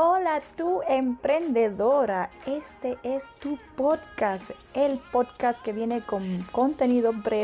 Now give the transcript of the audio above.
Hola, tu emprendedora. Este es tu podcast, el podcast que viene con contenido breve